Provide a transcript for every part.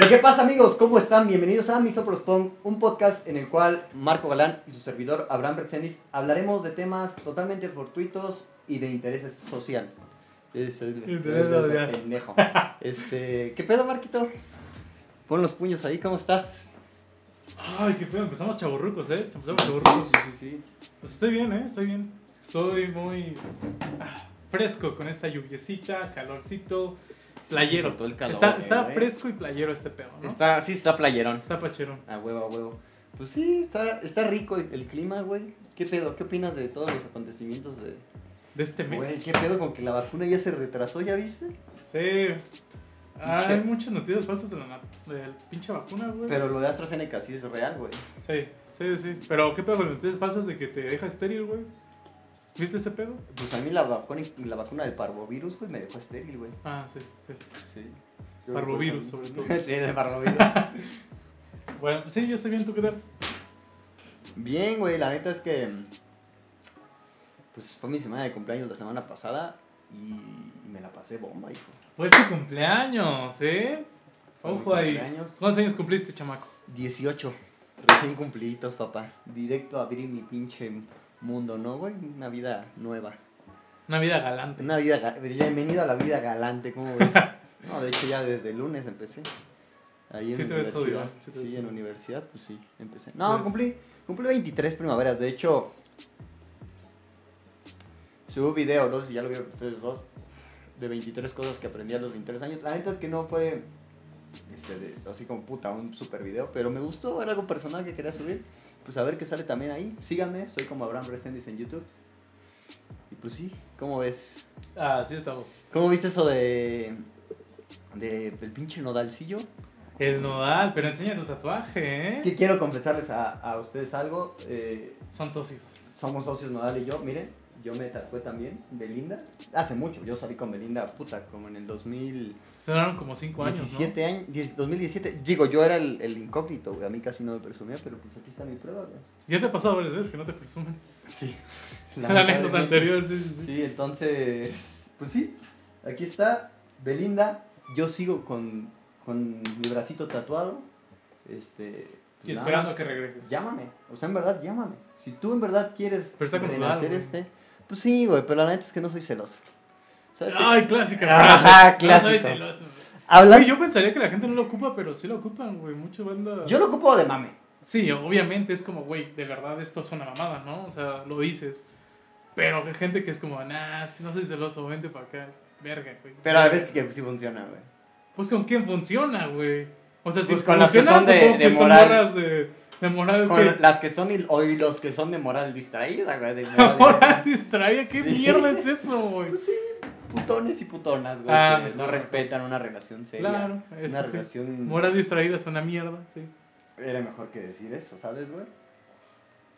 Pero ¿qué pasa amigos? ¿Cómo están? Bienvenidos a Misoprospon, un podcast en el cual Marco Galán y su servidor Abraham Bertzenis hablaremos de temas totalmente fortuitos y de interés social. Es el, Interés el- el- social. pendejo. Este, ¿qué pedo Marquito? Pon los puños ahí, ¿cómo estás? Ay, qué pedo, empezamos chaburrucos, ¿eh? Empezamos chaburrucos. sí, sí, sí. Pues estoy bien, ¿eh? Estoy bien. Estoy muy ah, fresco con esta lluviecita, calorcito, playero. El calor, está fresco y playero este pedo, ¿no? Está, sí, está playerón. Está pachero. A huevo, a huevo. Pues sí, está, está rico el, el clima, güey. ¿Qué pedo? ¿Qué opinas de todos los acontecimientos de... De este mes. Güey, ¿qué pedo con que la vacuna ya se retrasó, ya viste? Sí. Ah, hay muchas noticias falsas de la, de la pinche vacuna, güey. Pero lo de AstraZeneca sí es real, güey. Sí, sí, sí. Pero, ¿qué pedo con las noticias falsas de que te deja estéril, güey? ¿Viste ese pedo? Pues a mí la vacuna, la vacuna del parvovirus, güey, me dejó estéril, güey. Ah, sí. sí. Sí. Parvovirus, sobre todo. sí, de parvovirus. Bueno, sí, yo estoy bien, ¿tú qué tal? Bien, güey, la neta es que... Pues fue mi semana de cumpleaños la semana pasada y me la pasé bomba, hijo. Fue tu cumpleaños, ¿eh? Fue Ojo ahí. cumpleaños. ¿Cuántos años cumpliste, chamaco? 18, recién cumpliditos, papá. Directo a abrir mi pinche mundo, ¿no, güey? Una vida nueva. Una vida galante. Una vida, ga- bienvenido a la vida galante, ¿cómo ves? No, de hecho ya desde el lunes empecé. Ahí en Sí te ves universidad. jodido, sí ves Sí, en universidad, pues sí, empecé. No, Sí. cumplí, cumplí 23 primaveras. De hecho, subí un video, no sé si ya lo vieron ustedes dos, de 23 cosas que aprendí a los 23 años. La neta es que no fue este, de- así como puta, un super video, pero me gustó, era algo personal que quería subir. Pues a ver qué sale también ahí. Síganme, soy como Abraham Resendiz en YouTube. Y pues sí, ¿cómo ves? Ah, sí estamos. ¿Cómo viste eso de. de. el pinche nodalcillo? El nodal, pero enseña tu tatuaje, Es ¿eh? que quiero confesarles a, a ustedes algo. eh, Son socios. somos socios Nodal y yo. Miren, yo me tatué también, Belinda. Hace mucho, yo salí con Belinda, puta, como en el 2017 Se duraron como 5 años, ¿no? años. 10 2017. Digo, yo era el, el incógnito, güey. A mí casi no me presumía, pero pues aquí está mi prueba, güey. Ya te ha pasado varias veces que no te presumen. Sí. La anécdota anterior, sí, sí, sí. Sí, entonces, pues sí, aquí está Belinda. Yo sigo con, con mi bracito tatuado. Este, Y nada esperando más, que regreses. Llámame, o sea, en verdad, llámame. Si tú en verdad quieres güey. este, pues sí, güey, pero la neta es que no soy celoso. ¿Sabes? Ay, clásica. Ajá, frase. No. Hablan- yo pensaría que la gente no lo ocupa, pero sí lo ocupan, güey. Mucha banda. yo lo ocupo de mame. Sí, obviamente es como, güey, de verdad esto es una mamada, ¿no? O sea, lo dices. Pero hay gente que es como, nah, no soy celoso, vente para acá. Es verga, güey. Pero a veces que sí funciona, güey. Pues con quién funciona, güey. O sea, si Pues con las que son de- de que son moral. morras de, de moral. Con que las que son, il- o y los que son de moral distraída, güey. de moral- moral distraída. ¿Qué Sí. mierda es eso, güey? Pues sí, putones y putonas, güey. Ah, que no mejor. respetan una relación seria. Claro, eso una sí. relación. Moral distraída es una mierda, sí. Era mejor que decir eso, ¿sabes, güey?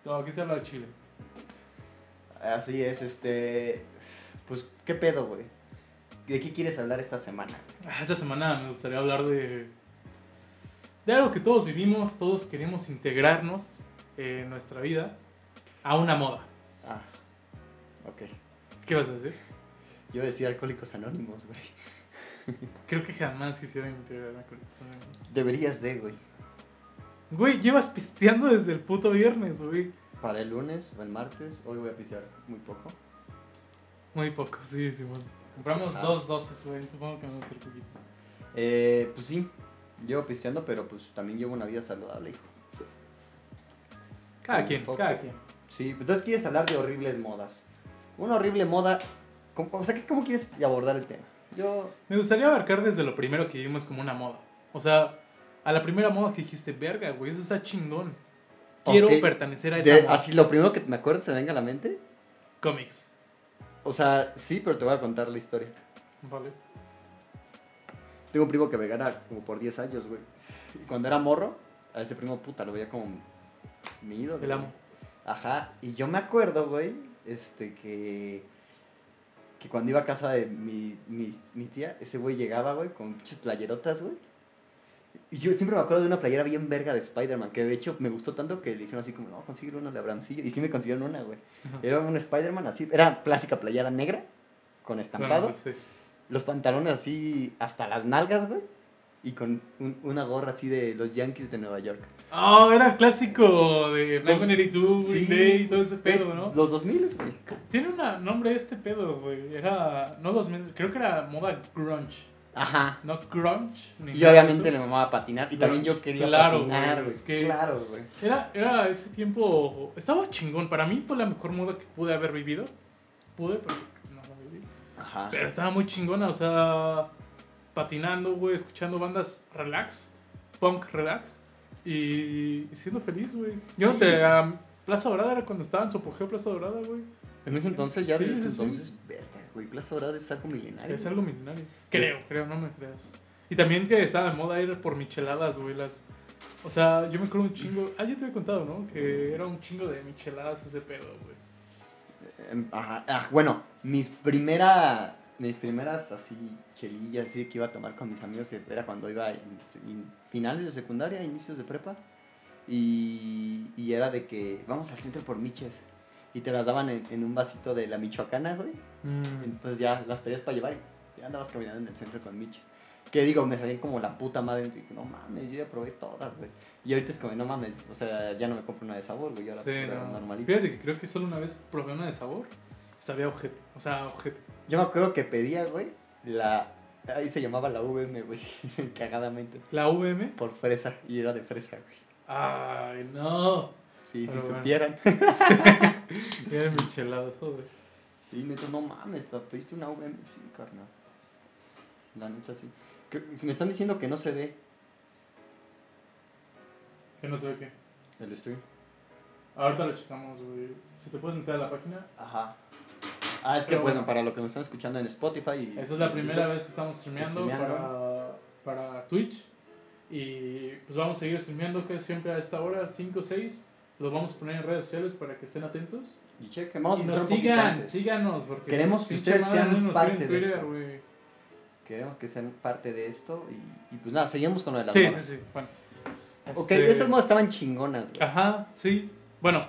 No, aquí se habla de Chile. Así es, este. Pues, ¿qué pedo, güey? ¿De qué quieres hablar esta semana? Ah, Esta semana me gustaría hablar de, de algo que todos vivimos, todos queremos integrarnos en nuestra vida a una moda. Ah, ok. ¿Qué vas a decir? Yo decía Alcohólicos Anónimos, güey. Creo que jamás quisiera integrar a colección. Deberías de, güey. Güey, llevas pisteando desde el puto viernes, güey. Para el lunes o el martes, hoy voy a pistear muy poco. Muy poco, sí, sí, bueno. Compramos Ajá. dos dosis, güey. Supongo que vamos a hacer poquito. Eh, pues sí, llevo pisteando, pero pues también llevo una vida saludable, hijo. Cada quien, cada quien. Sí, entonces quieres hablar de horribles modas. Una horrible moda. ¿Cómo, o sea, ¿cómo quieres abordar el tema? Yo. Me gustaría abarcar desde lo primero que vimos como una moda. O sea, a la primera moda que dijiste, verga, güey, eso está chingón. Quiero pertenecer a esa de- moda. así, lo primero que me acuerdo se me venga a la mente. Cómics. O sea, sí, pero te voy a contar la historia. Vale. Tengo un primo que me gana como por 10 años, güey. Y Cuando era morro, a ese primo puta lo veía como mi ídolo. El güey. amo. Ajá, y yo me acuerdo, güey, este, que, que cuando iba a casa de mi, mi, mi tía, ese güey llegaba, güey, con pinches playerotas, güey. Y yo siempre me acuerdo de una playera bien verga de Spider-Man, que de hecho me gustó tanto que le dijeron así como, no, consigue una de Abramcillo. Y sí me consiguieron una, güey. Era un Spider-Man así, era clásica playera negra, con estampado. Sí. Los pantalones así hasta las nalgas, güey. Y con un- una gorra así de los Yankees de Nueva York. Oh, era clásico de Los- Blink-182, sí. Day y todo ese pedo, ¿no? Los 2000, güey. Tiene un nombre este pedo, güey. Era, no 2000, creo que era moda grunge. Ajá. No grunge. Ni Y nada de obviamente le mamaba patinar. Y también yo quería Claro, patinar, güey, güey. es que- Claro, güey. Era, era ese tiempo. Estaba chingón. Para mí fue la mejor moda que pude haber vivido. Pude, pero no la viví. Ajá. Pero estaba muy chingona, o sea. Patinando, güey, escuchando bandas relax. Punk relax. Y, siendo feliz, güey. Yo Sí. te. a Plaza Dorada era cuando estaba en su apogeo Plaza Dorada, güey. En ese entonces, ya Sí, desde sí, entonces, verga, güey. Plaza Dorada es algo milenario. Es algo milenario. Creo, creo, no me creas. Y también que estaba de moda ir por micheladas, güey. Las... O sea, yo me acuerdo un chingo. Ah, ya te había contado, ¿no? Que era un chingo de micheladas ese pedo, güey. Em, Ajá. Ah, bueno, mis primeras. Mis primeras así chelillas así que iba a tomar con mis amigos era cuando iba en, en finales de secundaria, inicios de prepa. Y, y era de que vamos al centro por miches. Y te las daban en, en un vasito de la michoacana, güey. Entonces ya las pedías para llevar y ya andabas caminando en el centro con miches. Que digo, me salían como la puta madre. Y no mames, yo ya probé todas, güey. Y ahorita es como, no mames, o sea, ya no me compro una de sabor, güey. Yo ahora Sí, compro no. normalita. Fíjate que creo que solo una vez probé una de sabor. Sabía ojete. O sea, ojete. Yo me acuerdo que pedía, güey, la... Ahí se llamaba la VM, güey, cagadamente. La VM. Por fresa, y era de fresa, güey. Ay, no. Sí, Pero si bueno. supieran. Era micheladas, güey. Sí, neta, no mames, ¿la pediste una VM? Sí, carnal. La neta, sí. Que- Me están diciendo que no se ve Que no sé qué. el stream. Ahorita lo checamos, güey. Si te puedes meter a la página. Ajá. Ah, es que, Pero bueno, para lo que me están escuchando en Spotify y... Esa es la y primera YouTube, vez que estamos streameando Streameando. para, para Twitch. Y pues vamos a seguir streameando que siempre a esta hora, 5 o 6. Los vamos a poner en redes sociales para que estén atentos. Y chequen, vamos a y empezar nos sigan, síganos. Porque Queremos pues, que ustedes sean nos parte de esto. güey. Queremos que sean parte de esto y, y pues nada, seguimos con lo de las Sí, sí, modas. sí. Bueno. Ok, Este, esas modas estaban chingonas, güey. Ajá, sí. Bueno,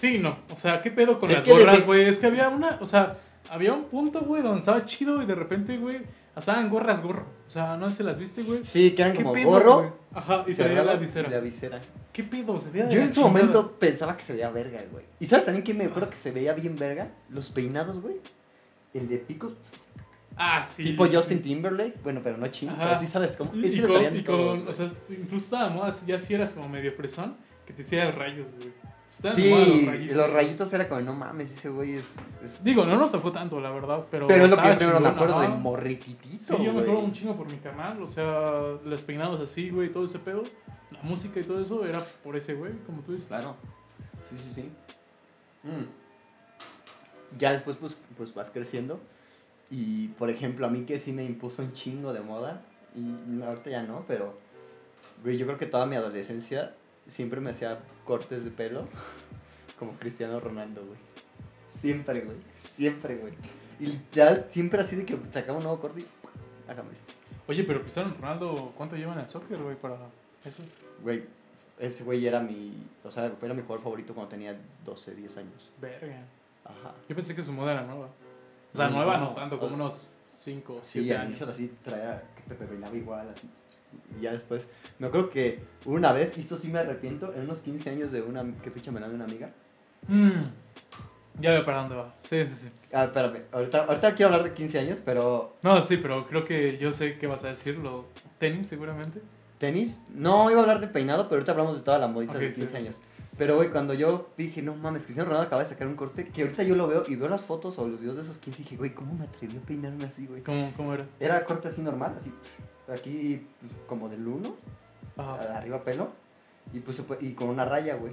sí, no. O sea, ¿qué pedo con Es las gorras, desde- güey? Es que había una, o sea, había un punto, güey, donde estaba chido y de repente, güey, estaban gorras gorro. O sea, no si las viste, güey. Sí, que eran ¿Qué como pedo, gorro? Ajá, y traía cerrado la visera. la visera. ¿Qué pedo? Se veía de Yo en su momento pensaba que se veía verga, güey. ¿Y sabes también que me acuerdo que se veía bien verga? Los peinados, güey. El de pico, Ah, sí. tipo sí. Justin Timberlake. Bueno, pero no chino, pero sí sabes cómo. Y, y con, y con- o sea, incluso estaba moda, ya si eras como medio fresón, que te hiciera rayos, güey. Sí, los rayitos. era como, no mames, ese güey es... es- Digo, no nos tocó tanto, la verdad, pero. Pero es lo que primero me acuerdo de morrititito, Sí, yo me acuerdo un chingo por mi canal, o sea, los peinados así, güey, todo ese pedo. La música y todo eso era por ese güey, como tú dices. Claro. Sí, sí, sí. Mm. Ya después, pues, pues vas creciendo. Y, por ejemplo, a mí que sí me impuso un chingo de moda. Y ahorita ya no, pero... Güey, yo creo que toda mi adolescencia siempre me hacía cortes de pelo. Como Cristiano Ronaldo, güey. Siempre, güey. Siempre, güey. Y ya siempre así de que sacaba un nuevo corte y... Hágame esto. Oye, pero Cristiano Ronaldo, ¿cuánto llevan en el soccer, güey, para eso? Güey, ese güey era mi... O sea, fue era mi jugador favorito cuando tenía 12, 10 años. Verga. Ajá. Yo pensé que su moda era nueva. O sea, No, nueva no. no tanto, como unos 5 o Sí, 7 al años. inicio así traía que Pepe peinaba igual, así. Y ya después, me acuerdo que una vez, y esto sí me arrepiento, en unos 15 años de una que fui chamelán de una amiga. Mm. Ya veo para dónde va. Sí, sí, sí. Ah, espérame, ahorita, ahorita quiero hablar de 15 años, pero No, sí, pero creo que yo sé qué vas a decir. Lo tenis, seguramente. tenis. No iba a hablar de peinado, pero ahorita hablamos de toda la modita Ok, de sí, 15 sí. años. Pero, güey, cuando yo dije, no mames, Cristiano Ronaldo acaba de sacar un corte, que ahorita yo lo veo y veo las fotos o los videos de esos 15 y dije, güey, ¿cómo me atreví a peinarme así, güey? ¿Cómo, cómo era? Era corte así normal, así, aquí como del 1, Ajá. arriba pelo, y, pues, y con una raya, güey.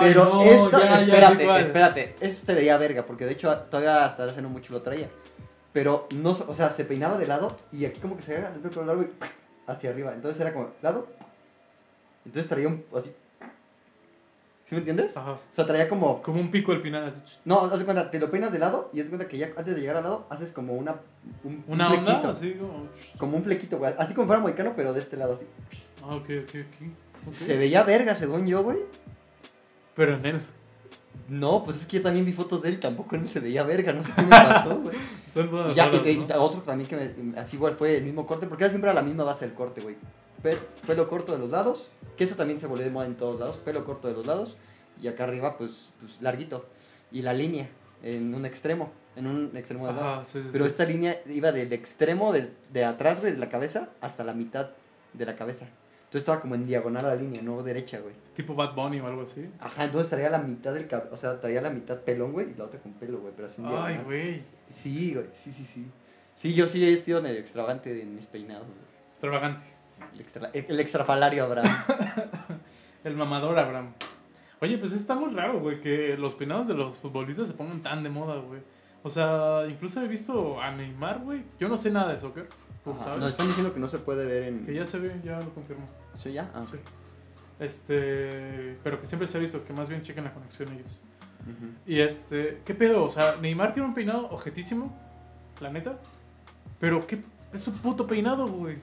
Pero no, esto, ya, ya espérate, cuál. espérate, esto te veía verga, porque de hecho todavía hasta hace no mucho lo traía. Pero no, o sea, se peinaba de lado y aquí como que se haga dentro del pelo largo y hacia arriba. Entonces era como lado. Entonces traía un así. ¿Sí me entiendes? Ajá. O sea, traía como. Como un pico al final, así. No, haz de cuenta, te lo peinas de lado y haz de cuenta que ya antes de llegar al lado haces como una. Un, un Una onda, flequito. así como. Como un flequito, güey. Así como fuera mohicano, pero de este lado así. Ah, ok, ok, ok. Se veía verga, según yo, güey. Pero en él. No, pues es que yo también vi fotos de él y tampoco él se veía verga, no sé qué me pasó, güey. Son Ya, y, y ¿no? ta- otro también que me- así igual fue el mismo corte, porque era siempre la misma base del corte, güey. Pe- Pelo corto de los lados, que eso también se volvió de moda en todos lados, pelo corto de los lados, y acá arriba, pues, pues larguito. Y la línea, en un extremo, en un extremo lado. Ajá, sí, sí, Pero sí. esta línea iba del extremo de, de atrás, güey, de la cabeza, hasta la mitad de la cabeza. Entonces estaba como en diagonal a la línea, no derecha, güey. Tipo Bad Bunny o algo así. Ajá, entonces traía la mitad del cabello, o sea, traía la mitad pelón, güey, y la otra con pelo, güey, pero así en Ay, diagonal. güey. Sí, güey, sí, sí, sí. Sí, yo sí he sido medio extravagante en mis peinados, güey. Extravagante. El, extra, el extrafalario, Abraham. El mamador Abraham. Oye, pues está muy raro, güey, que los peinados de los futbolistas se pongan tan de moda, güey. O sea, incluso he visto a Neymar, güey. Yo no sé nada de soccer, tú sabes. Nos están diciendo que no se puede ver en... Que ya se ve, ya lo confirmo. ¿Sí, ya? Ah. Sí. Este, pero que siempre se ha visto que más bien chequen la conexión ellos. Y este, ¿qué pedo? O sea, Neymar tiene un peinado objetísimo, la neta. Pero qué es su puto peinado, güey.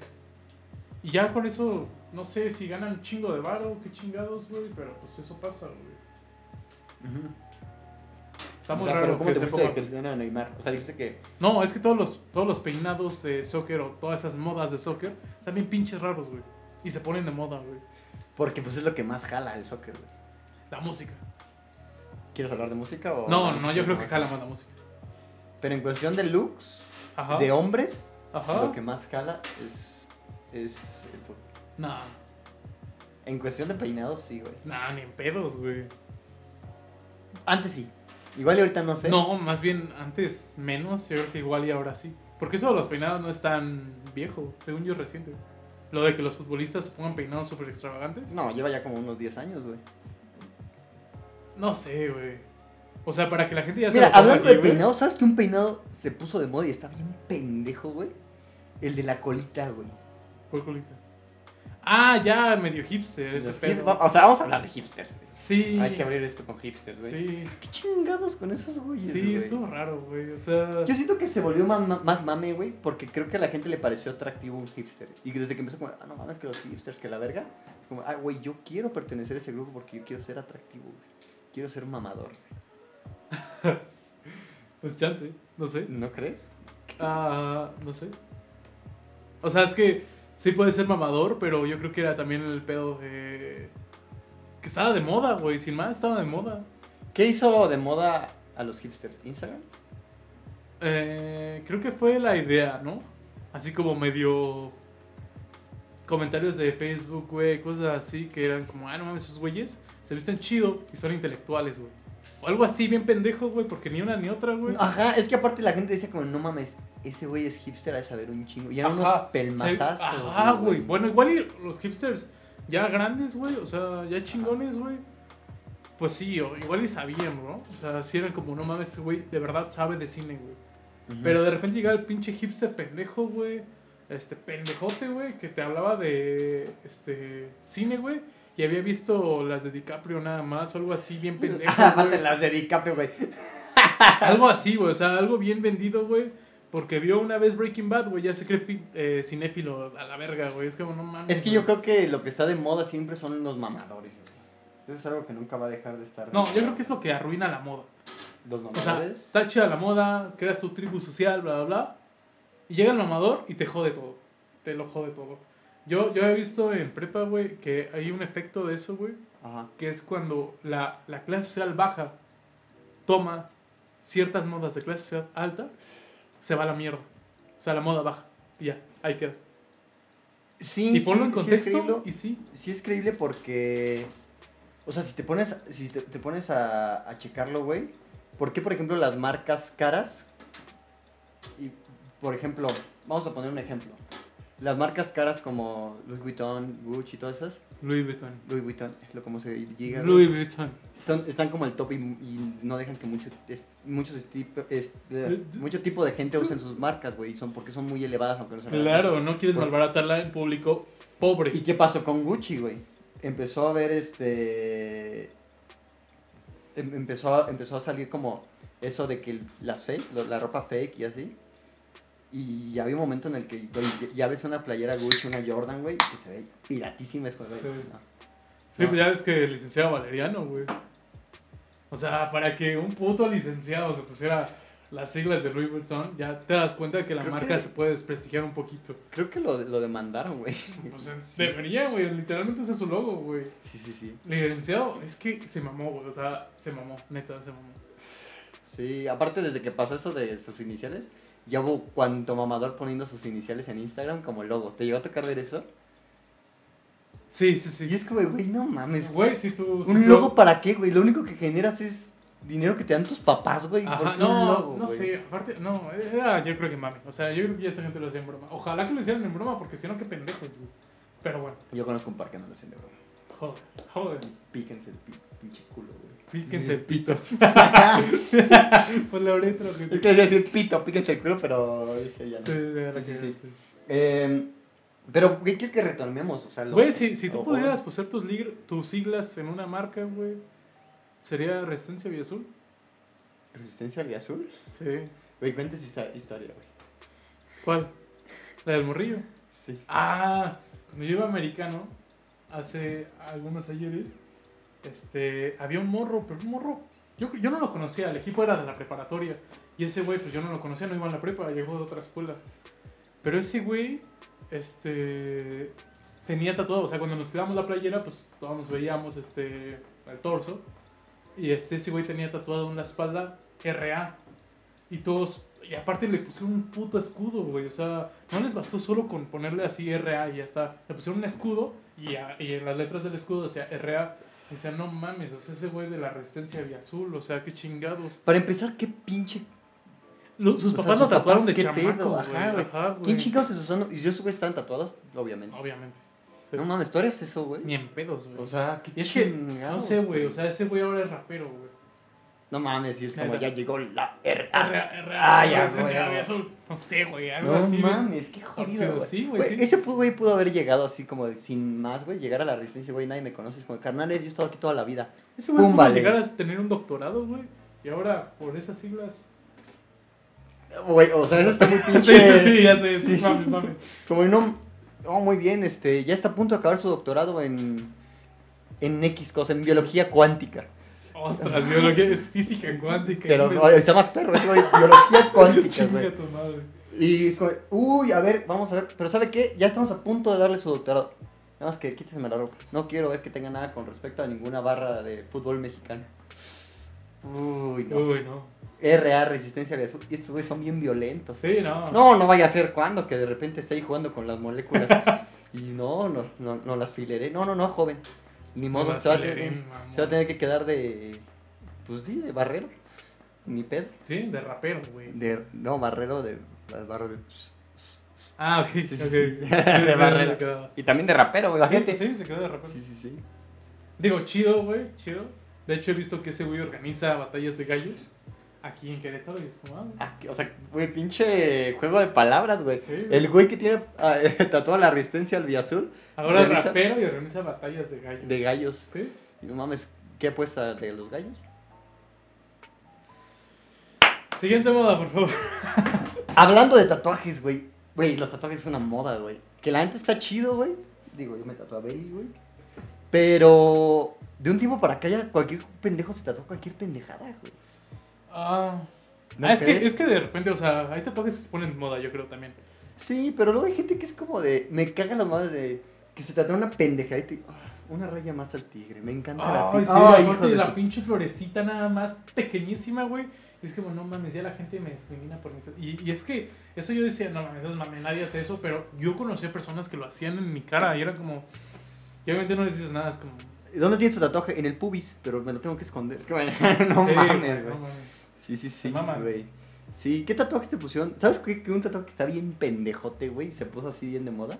Y ya con eso, no sé si ganan un chingo de varo, qué chingados, güey. Pero pues eso pasa, güey. Está O muy sea, raro pero ¿cómo que te se gusta de Neymar? O sea, dijiste que... No, es que todos los, todos los peinados de soccer o todas esas modas de soccer están bien pinches raros, güey. Y se ponen de moda, güey. Porque pues es lo que más jala el soccer, güey. La música. ¿Quieres hablar de música o...? No, de no, yo creo que jala más la música. Pero en cuestión de looks, Ajá. de hombres, Ajá. lo que más jala es... Es el fútbol. Nah, En cuestión de peinados, sí, güey. nah, ni en pedos, güey. Antes sí. Igual y ahorita no sé. No, más bien antes menos, yo creo que igual y ahora sí. Porque eso de los peinados no es tan viejo, según yo reciente. Lo de que los futbolistas se pongan peinados súper extravagantes. No, lleva ya como unos 10 años, güey. No sé, güey. O sea, para que la gente ya se Mira, ponga hablando aquí, de peinados, ¿sabes que un peinado se puso de moda y está bien pendejo, güey? El de la colita, güey. ¿Cuál colita? Ah, ya, medio hipster ese pedo. O sea, vamos a hablar de hipsters, güey. Sí. Hay que abrir esto con hipsters, güey. Sí, ¿Qué chingados con esos güeyes, sí, güey? estuvo raro, güey. O sea, Yo siento que se volvió más, más mame, güey, porque creo que a la gente le pareció atractivo un hipster. Y desde que empezó como, ah, no mames, que los hipsters, que la verga. Como, ah, güey, yo quiero pertenecer a ese grupo porque yo quiero ser atractivo, güey. Quiero ser mamador. pues chance, no sé. ¿No crees? Ah, no sé. O sea, es que sí puede ser mamador, pero yo creo que era también el pedo de. Que estaba de moda, güey. Sin más, estaba de moda. ¿Qué hizo de moda a los hipsters? ¿Instagram? Eh, creo que fue la idea, ¿no? Así como medio. Comentarios de Facebook, güey, cosas así que eran como, ah, no mames, esos güeyes se visten chido y son intelectuales, güey. O algo así, bien pendejo, güey, porque ni una ni otra, güey. Ajá, es que aparte la gente decía como, no mames, ese güey es hipster, ha de saber un chingo. Y eran unos pelmazazos. se- Ajá, güey. Bueno, igual y los hipsters ya grandes, güey, o sea, ya chingones, güey. Pues sí, o igual y sabían, ¿no? O sea, sí eran como, no mames, este güey de verdad sabe de cine, güey. Pero de repente llegaba el pinche hipster pendejo, güey. Este pendejote, güey, que te hablaba de este cine, güey. Y había visto las de DiCaprio nada más, o algo así, bien pendejo. Aparte las de DiCaprio, güey. Algo así, güey. O sea, algo bien vendido, güey. Porque vio una vez Breaking Bad, güey. Ya se cree eh, cinéfilo a la verga, güey. Es como, no mames. Es que güey. yo creo que lo que está de moda siempre son los mamadores, güey. Eso es algo que nunca va a dejar de estar. de No, yo creo que es lo que arruina la moda. Los O sea, mamadores. está chida la moda, creas tu tribu social, bla, bla, bla. Y llega el mamador y te jode todo. Te lo jode todo. Yo, yo he visto en prepa, güey, que hay un efecto de eso, güey. Ajá. Que es cuando la, la clase social baja toma ciertas modas de clase social alta, se va a la mierda. O sea, la moda baja. Y ya, ahí queda. Sí, Y ponlo sí, en sí es contexto creíble. y sí. Sí es creíble porque... O sea, si te pones, si te, te pones a, a checarlo, güey. ¿Por qué, por ejemplo, las marcas caras? Y, por ejemplo, vamos a poner un ejemplo. Las marcas caras como Louis Vuitton, Gucci y todas esas. Louis Vuitton. Louis Vuitton, es lo como se diga. Louis Vuitton. Son, están como el top y, y no dejan que mucho, es- muchos es- eh, mucho tipo de gente usen sus marcas, güey. Son porque son muy elevadas, aunque no sean Claro, no quieres Por- malbaratarla en público pobre. ¿Y qué pasó con Gucci, güey? Empezó a ver este. em- Empezó a, empezó a salir como eso de que las fake, la ropa fake y así. Y había un momento en el que güey, ya ves una playera Gucci, una Jordan, güey, que se ve piratísima. Es como, güey, Sí. no. Sí, No. pues ya ves que el licenciado Valeriano, güey. O sea, para que un puto licenciado se pusiera las siglas de Louis Vuitton, ya te das cuenta de que la Creo marca que- se puede desprestigiar un poquito. Creo que lo, lo demandaron, güey. Pues debería, güey. Literalmente ese es su logo, güey. Sí, sí, sí. Licenciado, es que se mamó, güey. O sea, se mamó, neta, se mamó. Sí, aparte desde que pasó eso de sus iniciales, ya hubo cuanto mamador poniendo sus iniciales en Instagram como logo. ¿Te llegó a tocar ver eso? Sí, sí, Y sí. es que, güey, no mames. Güey, si tú. si ¿Un tú- logo para qué, güey? Lo único que generas es dinero que te dan tus papás, güey. ¿Por Ajá, no, un logo, no güey? sé, aparte, no, era, yo creo que mami, o sea, yo creo que ya esa gente lo hacía en broma. Ojalá que lo hicieran en broma, porque si no, qué pendejos, güey. Pero bueno, Yo conozco un par que no lo hacen de broma. joder, joder, Píquense el pi- pinche culo, güey. píquense el pito. Pues la letra, güey. es que decía decir pito, píquense el culo, pero dije ya no. Sí, de verdad Sí, sí, sí. sí. Eh, pero, güey, quiero que retomemos, o sea, lo- Güey, si, si tú o- pudieras poner tus, tus siglas en una marca, güey, ¿sería Resistencia Vía Azul? ¿Resistencia al azul? Sí. Güey, cuentes esa historia, güey. ¿Cuál? ¿La del morrillo? Sí. Ah, cuando yo iba americano, hace algunos ayeres, este, había un morro, pero un morro, yo, yo no lo conocía, el equipo era de la preparatoria, y ese güey, pues yo no lo conocía, no iba en la prepa, llegó de otra escuela. Pero ese güey, este, tenía tatuado, o sea, cuando nos quedamos la playera, pues todos nos veíamos, este, el torso, y este, ese güey tenía tatuado en la espalda RA, y todos, y aparte le pusieron un puto escudo, güey, o sea, no les bastó solo con ponerle así RA y ya está. Le pusieron un escudo y, a- y en las letras del escudo decía RA. Y decía, no mames, o sea, ese güey de la resistencia vía azul, o sea, qué chingados. Para empezar, qué pinche. Sus o sea, papás sus lo tatuaron papás, de qué chamaco, pedo, güey. ajá, güey. Ajá, güey. ¿Quién chingados esos son? Y yo esos güeyes estaban tatuados, obviamente. Obviamente. Sí. No mames, ¿tú eres eso, güey? Ni en pedos, güey. O sea, qué y es que, chingados, no sé, güey, o sea, ese güey ahora es rapero, güey. No mames, y es como ya llegó la. RA, Ah, ya, güey. No sé, güey, algo No así. güey. mames, qué jodido, güey. sí, sí. Ese güey pudo haber llegado así como sin más, güey, llegar a la resistencia, güey, nadie me conoce, es como, carnales, yo he estado aquí toda la vida. Ese güey pudo llegar a tener un doctorado, güey. Y ahora, por esas siglas. Güey, o sea, eso está muy Sí, pinche. sí, sí, ya sé. Sí. Mames, mames. Como no, no, muy bien, este, ya está a punto de acabar su doctorado en, en X cosa, en biología cuántica. Ostras, biología es física cuántica. Pero se llama perro, es biología cuántica, güey. Y es como, uy, a ver, vamos a ver, pero ¿sabe qué? Ya estamos a punto de darle su doctorado. Nada más que quíteseme la ropa. No quiero ver que tenga nada con respecto a ninguna barra de fútbol mexicano. Uy, no. Uy, no. RA, resistencia de azul. Y estos güeyes son bien violentos. Sí, no. No, no vaya a ser cuando que de repente esté ahí jugando con las moléculas. y no, no, no, no las fileré. No, no, no, joven. Ni modo, se, va tener, se va a tener que quedar de. Pues sí, de barrero. Ni pedo. Sí, de rapero, güey. De, no, barrero de. Barro de. Ah, ok, Sí, sí, sí, ok. sí. De barrero. Y también de rapero, güey, la Sí, gente. Sí, se quedó de rapero. Sí, sí, sí. Digo, chido, güey, chido. De hecho, he visto que ese güey organiza batallas de gallos aquí en Querétaro y es como, ah, que- o sea, güey, pinche juego de palabras, güey. Sí. El güey que tiene tatuada la resistencia al azul Ahora es organiza- rapero y organiza batallas de gallos. de gallos. Sí. Y no mames, ¿qué apuesta de los gallos? Siguiente moda, por favor. Hablando de tatuajes, güey. Güey, los tatuajes es una moda, güey. Que la gente está chido, güey. Digo, yo me tatué a güey. Pero de un tiempo para acá ya cualquier pendejo se tatuó cualquier pendejada, güey. Ah, ¿No ah, es, que, es que de repente, o sea, hay tatuajes que se ponen en moda, yo creo también. Sí, pero luego hay gente que es como de. Me cagan las madres de. Que se tatúa una pendejadita y. ah, una raya más al tigre. Me encanta la Ay, tigre. sí, aparte hijo de la su- pinche florecita nada más pequeñísima, güey. Y es como, no mames, ya la gente me discrimina por mis... Y, y es que eso yo decía, no mames, es mame, nadie hace eso, pero yo conocí a personas que lo hacían en mi cara y era como... Y obviamente no les dices nada, es como... ¿Dónde tienes tu tatuaje? En el pubis, pero me lo tengo que esconder. Es que, bueno, no sí, mames, güey. no mames. Sí, sí, sí, güey. Sí, ¿qué tatuajes te pusieron? ¿Sabes qué? Que un tatuaje que está bien pendejote, güey, se puso así bien de moda.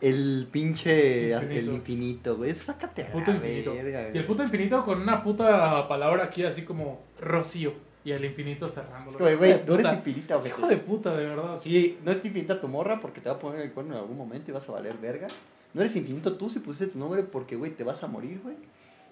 El pinche. Infinito. El infinito, güey. Sácate a la Puto infinito. verga, Y el puto infinito con una puta palabra aquí así como rocío. Y el infinito cerrándolo. Güey, güey, tú eres infinita, güey. Hijo de puta, de verdad. Sí, no es infinita tu morra porque te va a poner el cuerno en algún momento y vas a valer verga. No eres infinito tú si pusiste tu nombre porque, güey, te vas a morir, güey.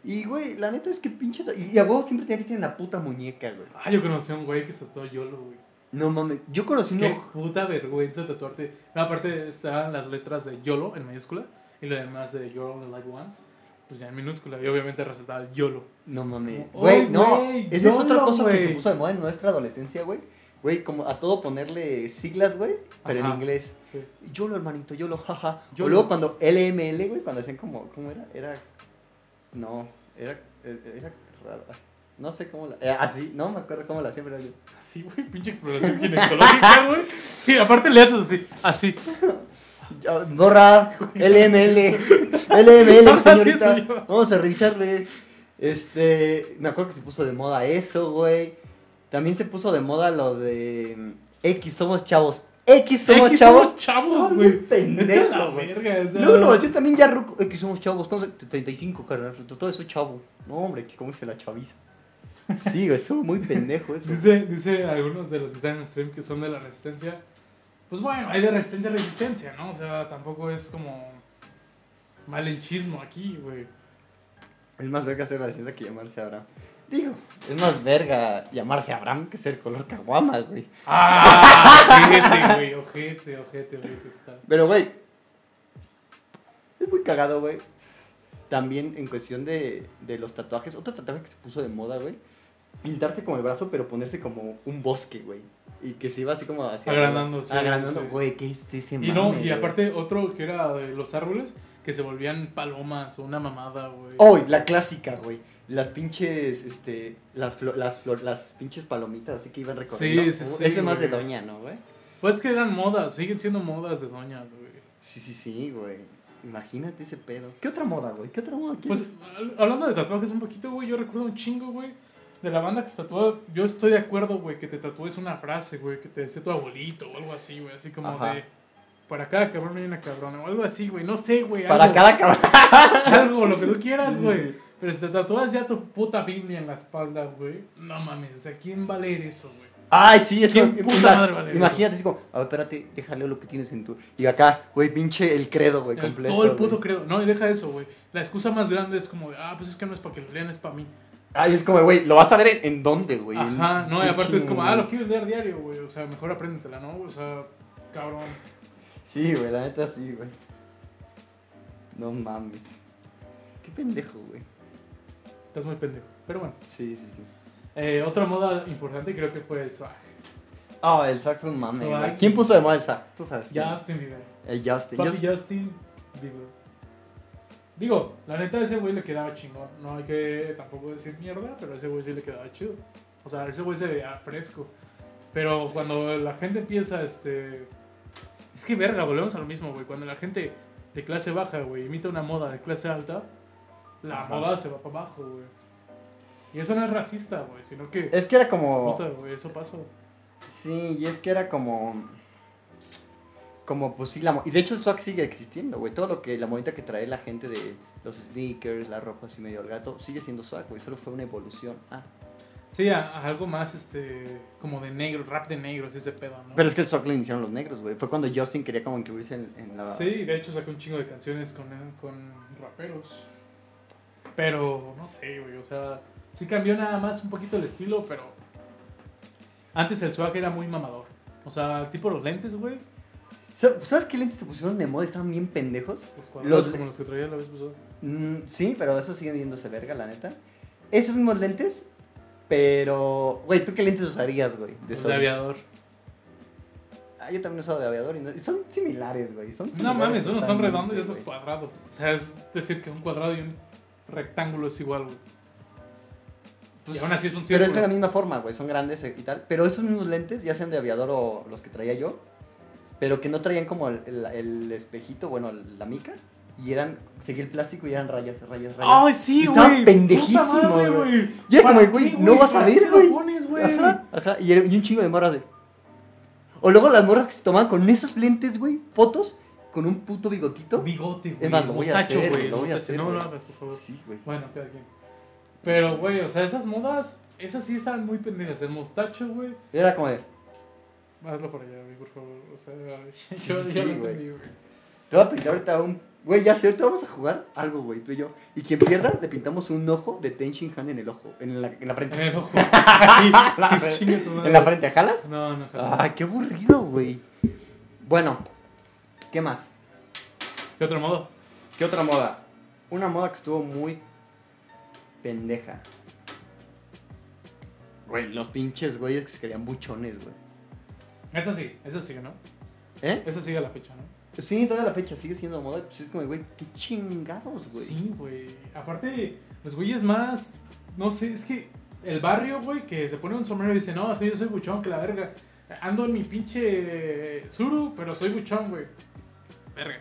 Y, güey, la neta es que pinche. Y y a huevo siempre tenía que ser en la puta muñeca, güey. Ah, yo conocí a un güey que se tatuó YOLO, güey. No mames, yo conocí Qué uno. puta vergüenza tatuarte. No, aparte estaban las letras de YOLO en mayúscula y lo demás de You're Only Like Once. pues ya en minúscula. Y obviamente resaltaba el YOLO. No mames. Güey, oh, no. güey, Esa es otra cosa que se puso de moda en nuestra adolescencia, güey. Güey, como a todo ponerle siglas, güey, pero en Ajá. inglés. Sí. YOLO, hermanito, YOLO, jaja. O YOLO. luego cuando LML, güey, cuando hacían como, ¿cómo era? Era, no, era, era raro. No sé cómo la, eh, así, no me acuerdo cómo la pero yo. Así, güey, pinche exploración ginecológica, güey. Y aparte le haces así, así. Borra, LML, LML, señorita. Vamos a revisarle. Este, me acuerdo que se puso de moda eso, güey. También se puso de moda lo de mm, X somos chavos. X somos X chavos. somos chavos, güey. pendejo, La güey. o sea, Luego lo decías también ya ruco. X somos chavos. ¿Cómo se? 35, carnal. Todo eso chavo. No, hombre, ¿cómo se la chaviza? Sí, güey, estuvo muy pendejo eso. Dice, dice algunos de los que están en el stream que son de la resistencia. Pues bueno, hay de resistencia a resistencia, ¿no? O sea, tampoco es como malenchismo aquí, güey. Es más verga ser racista que llamarse Abraham. Digo, es más verga llamarse Abraham que ser color caguama, güey. ¡Ah! Ojete, güey, ojete, ojete, ojete. Pero, güey, es muy cagado, güey. También en cuestión de, de los tatuajes, otro tatuaje que se puso de moda, güey. Pintarse como el brazo, pero ponerse como un bosque, güey. Y que se iba así como hacia... Agrandando, sí, Agrandando, sí. güey, ¿qué es ese Y no, mame, y güey? aparte otro que era de los árboles, que se volvían palomas o una mamada, güey. Oh, la clásica, güey. Las pinches, este, las, flo- las, flor- las pinches palomitas, así que iban recorriendo. Sí, sí, sí, Ese más de güey. doña, ¿no, güey? Pues que eran modas, siguen siendo modas de doñas, güey. Sí, sí, sí, güey. Imagínate ese pedo. ¿Qué otra moda, güey? ¿Qué otra moda? Pues al- hablando de tatuajes un poquito, güey, yo recuerdo un chingo, güey, de la banda que se tatuó. Yo estoy de acuerdo, güey, que te tatúes una frase, güey, que te decía tu abuelito o algo así, güey, así como Ajá. de. Para cada cabrón hay una cabrona o algo así, güey, no sé, güey. Para algo, cada cabrón. Algo, lo que tú quieras, güey. Pero si te tatúas ya tu puta Biblia en la espalda, güey, no mames, o sea, ¿quién va a leer eso, güey? Ay, sí, es ¿Quién que. puta madre vale imagínate, así como, a ver, espérate, déjale lo que tienes en tu. Y acá, güey, pinche el credo, güey, completo. todo el puto güey. creo. No, y deja eso, güey. La excusa más grande es como ah, pues es que no es para que lo lean, es para mí. Ay, es como, güey, lo vas a ver en, en dónde, güey. Ajá, no, y aparte es como, ah, lo quieres leer diario, güey. O sea, mejor apréndetela, ¿no? O sea, cabrón. Sí, güey, la neta sí, güey. No mames. Qué pendejo, güey. Estás muy pendejo. Pero bueno. Sí, sí, sí. Eh, otra moda importante creo que fue el swag. Ah, el sac fue un mame, Swag. ¿Quién puso de moda el sac? Tú sabes. quién. Justin Bieber. El Justin. Papi Justin Bieber. Digo, la neta a ese güey le quedaba chingón. No hay que tampoco decir mierda, pero a ese güey sí le quedaba chido. O sea, ese güey se veía fresco. Pero cuando la gente empieza, este... Es que verga, volvemos a lo mismo, güey. Cuando la gente de clase baja, güey, imita una moda de clase alta, la Ajá. moda se va para abajo, güey. Y eso no es racista, güey, sino que... Es que era como. Puta, güey, eso pasó. Sí, y es que era como. Como, pues sí, la Y de hecho el swag sigue existiendo, güey. Todo lo que. La modita que trae la gente de los sneakers, la ropa así medio al gato, sigue siendo swag, güey. Solo fue una evolución. Ah. Sí, a, a algo más, este... Como de negro, rap de negros, ese pedo, ¿no? Pero es que el swag lo iniciaron los negros, güey. Fue cuando Justin quería como incluirse en, en la. Sí, de hecho sacó un chingo de canciones con, con raperos. Pero, no sé, güey, o sea, sí cambió nada más un poquito el estilo, pero antes el swag era muy mamador. O sea, tipo los lentes, güey, Sa- ¿Sabes qué lentes se pusieron de moda? Estaban bien pendejos. los cuadrados Los- como los que traía la vez pasada. Mm, sí, pero esos siguen yéndose verga, la neta. Esos mismos lentes, pero. Güey, ¿tú qué lentes usarías, güey? De Los sol? de aviador. Ah, yo también he usado de aviador y no- son similares, güey. Son No similares mames, unos son redondos y otros cuadrados. O sea, es decir que un cuadrado y un rectángulo es igual, güey. Pues, Y aún así es un Pero es de círculo. la misma forma, güey. Son grandes y tal. Pero esos mismos lentes, ya sean de aviador o los que traía yo, pero que no traían como el, el- el espejito, bueno, la mica. Y eran, seguía el plástico y eran rayas, rayas, rayas. ¡Ay, sí, güey! Estaba pendejísimo, güey. Y era ¿Para como, güey, no vas a ¿Para ver, güey? Ajá, ajá. Y, era- y un chingo de morras de. O luego las morras que se tomaban con esos lentes, güey, fotos con un puto bigotito. Bigote, güey. Es más, lo voy a mostacho, hacer, güey. lo voy a hacer, No lo hagas, por favor. Sí, güey. Bueno, cada quien. Pero, güey, o sea, esas modas, esas sí estaban muy pendejas. El mostacho, güey. Era como de. Hazlo por allá, güey, por favor. O sea, yo sí, ya lo sí, entendí, güey. Te voy a pintar ahorita un. Güey, ya sé, ahorita vamos a jugar algo, güey, tú y yo. Y quien pierda, le pintamos un ojo de Ten Shin Han en el ojo, en la, en la frente. En el ojo. La-. ¿En la frente? ¿Jalas? No, no, ojalá. Ay, qué aburrido, güey. Bueno, ¿qué más? ¿Qué otro modo? ¿Qué otra moda? una moda que estuvo muy pendeja. Güey, los pinches güeyes que se querían buchones, güey. Esa sí, esa sigue, ¿no? ¿Eh? Esa sigue a la fecha, ¿no? Sí, todavía la fecha sigue siendo moda. Pues es como, güey, qué chingados, güey. Sí, güey. Aparte, los güeyes más. No sé, es que el barrio, güey, que se pone un sombrero y dice, no, sí, yo soy buchón, que la verga. Ando en mi pinche suru, pero soy buchón, güey. Verga.